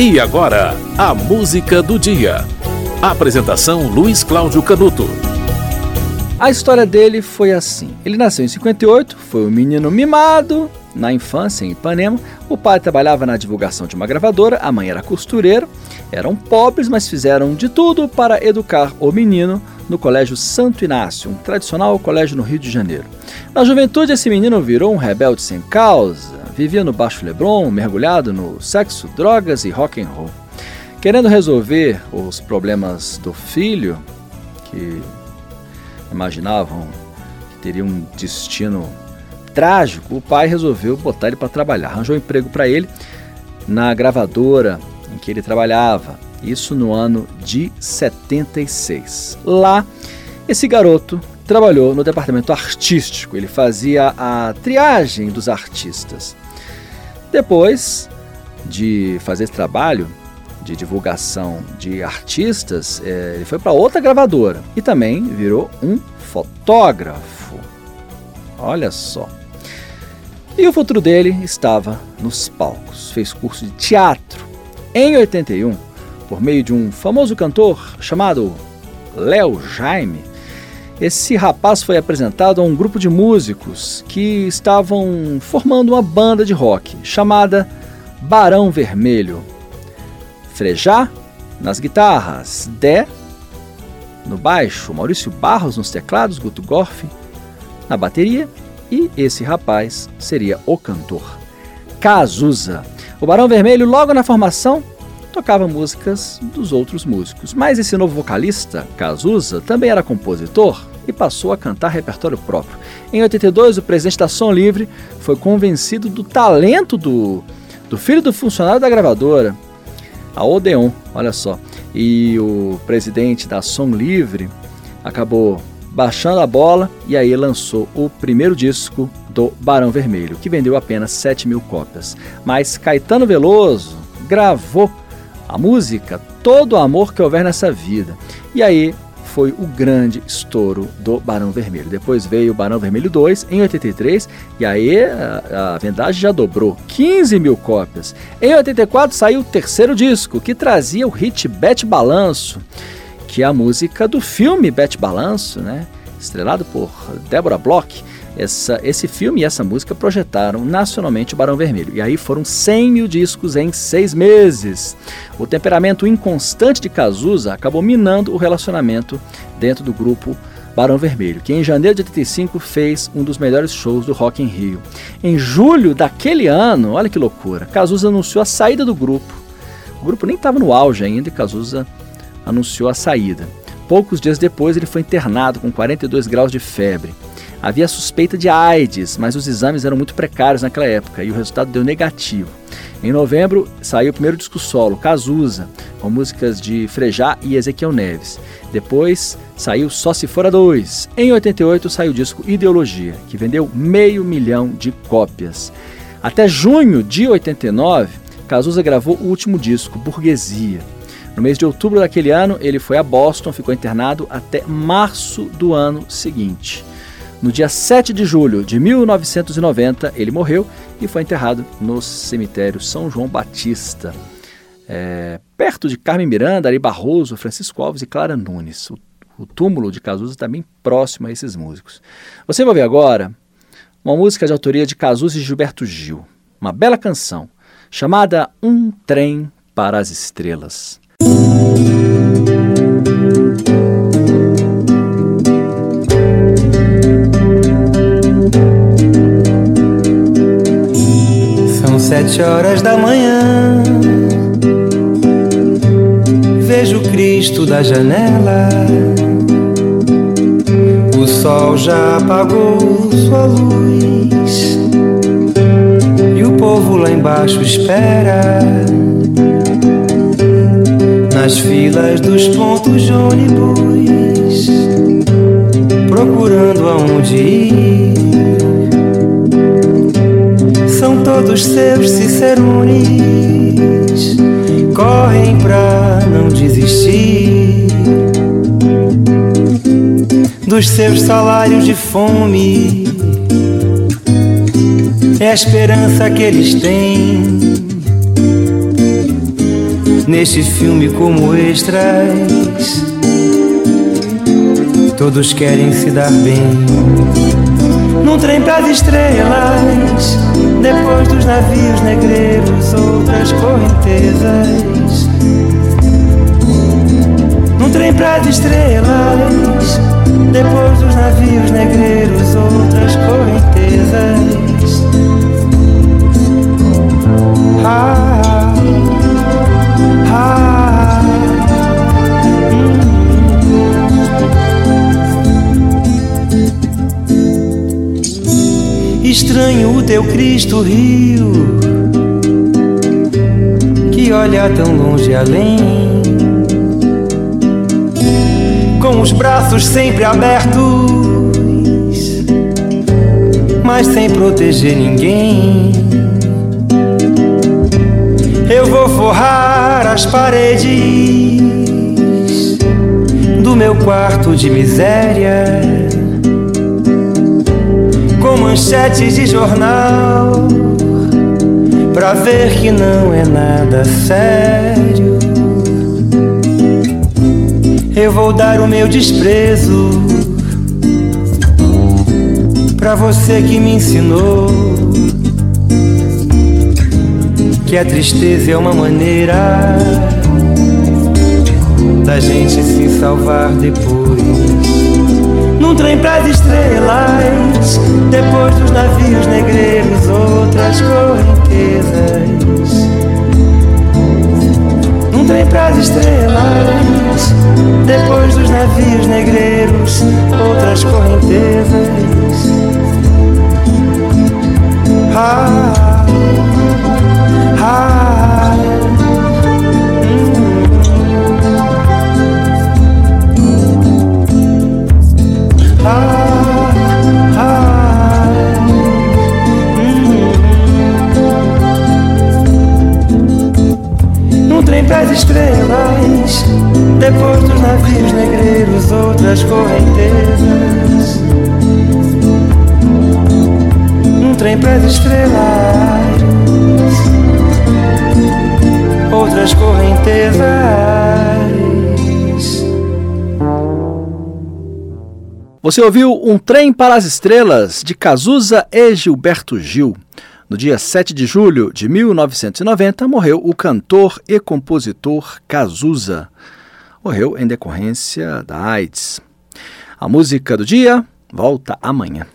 E agora, a música do dia. Apresentação Luiz Cláudio Canuto. A história dele foi assim. Ele nasceu em 58, foi um menino mimado na infância em Ipanema. O pai trabalhava na divulgação de uma gravadora, a mãe era costureira. Eram pobres, mas fizeram de tudo para educar o menino no Colégio Santo Inácio, um tradicional colégio no Rio de Janeiro. Na juventude, esse menino virou um rebelde sem causa, vivia no Baixo Leblon, mergulhado no sexo, drogas e rock and roll. Querendo resolver os problemas do filho, que imaginavam que teria um destino trágico, o pai resolveu botar ele para trabalhar. Arranjou um emprego para ele na gravadora em que ele trabalhava, isso no ano de 76. Lá, esse garoto trabalhou no departamento artístico, ele fazia a triagem dos artistas. Depois de fazer esse trabalho de divulgação de artistas, é, ele foi para outra gravadora e também virou um fotógrafo. Olha só. E o futuro dele estava nos palcos. Fez curso de teatro. Em 81, por meio de um famoso cantor chamado Léo Jaime, esse rapaz foi apresentado a um grupo de músicos que estavam formando uma banda de rock chamada Barão Vermelho. Frejá nas guitarras, Dé no baixo, Maurício Barros nos teclados, Guto Gorf na bateria e esse rapaz seria o cantor. Cazuza. O Barão Vermelho, logo na formação, tocava músicas dos outros músicos. Mas esse novo vocalista, Cazuza, também era compositor e passou a cantar repertório próprio. Em 82, o presidente da Som Livre foi convencido do talento do, do filho do funcionário da gravadora, a Odeon, olha só. E o presidente da Som Livre acabou baixando a bola e aí lançou o primeiro disco do Barão Vermelho, que vendeu apenas 7 mil cópias. Mas Caetano Veloso gravou a música Todo o Amor que Houver Nessa Vida. E aí foi o grande estouro do Barão Vermelho. Depois veio o Barão Vermelho 2 em 83 e aí a, a vendagem já dobrou, 15 mil cópias. Em 84 saiu o terceiro disco que trazia o hit Bete Balanço, que é a música do filme Bete Balanço, né? estrelado por Deborah Bloch. Essa, esse filme e essa música projetaram nacionalmente o Barão Vermelho. E aí foram 100 mil discos em seis meses. O temperamento inconstante de Cazuza acabou minando o relacionamento dentro do grupo Barão Vermelho, que em janeiro de 85 fez um dos melhores shows do Rock in Rio. Em julho daquele ano, olha que loucura, Cazuza anunciou a saída do grupo. O grupo nem estava no auge ainda e Cazuza anunciou a saída. Poucos dias depois, ele foi internado com 42 graus de febre. Havia suspeita de AIDS, mas os exames eram muito precários naquela época e o resultado deu negativo. Em novembro saiu o primeiro disco solo, Cazuza, com músicas de Frejá e Ezequiel Neves. Depois saiu Só Se Fora Dois. Em 88 saiu o disco Ideologia, que vendeu meio milhão de cópias. Até junho de 89, Cazuza gravou o último disco, Burguesia. No mês de outubro daquele ano, ele foi a Boston, ficou internado até março do ano seguinte. No dia 7 de julho de 1990, ele morreu e foi enterrado no cemitério São João Batista, é, perto de Carmen Miranda, Ari Barroso, Francisco Alves e Clara Nunes. O, o túmulo de Cazuza está bem próximo a esses músicos. Você vai ver agora uma música de autoria de Cazuza e Gilberto Gil, uma bela canção chamada Um Trem para as Estrelas. Sete horas da manhã. Vejo Cristo da janela. O sol já apagou sua luz. E o povo lá embaixo espera. Nas filas dos pontos de ônibus. Procurando aonde ir todos seus cicerones correm pra não desistir dos seus salários de fome. É a esperança que eles têm neste filme como extras. Todos querem se dar bem. Num trem pras estrelas, depois dos navios negreiros, outras correntezas. Num trem pras estrelas, depois dos navios negreiros, outras correntezas. Estranho o teu Cristo Rio, que olha tão longe além com os braços sempre abertos, mas sem proteger ninguém. Eu vou forrar as paredes do meu quarto de miséria com manchetes de jornal pra ver que não é nada sério. Eu vou dar o meu desprezo pra você que me ensinou que a tristeza é uma maneira da gente se salvar depois. Num trem pras estrelas, depois dos navios negreiros, outras correntezas. Num trem pras estrelas, depois dos navios negreiros, outras correntezas. Outras correntezas. Num trem pras estrelas, outras correntezas. Você ouviu Um Trem para as Estrelas, de Cazuza e Gilberto Gil. No dia 7 de julho de 1990, morreu o cantor e compositor Cazuza. Morreu em decorrência da AIDS. A música do dia volta amanhã.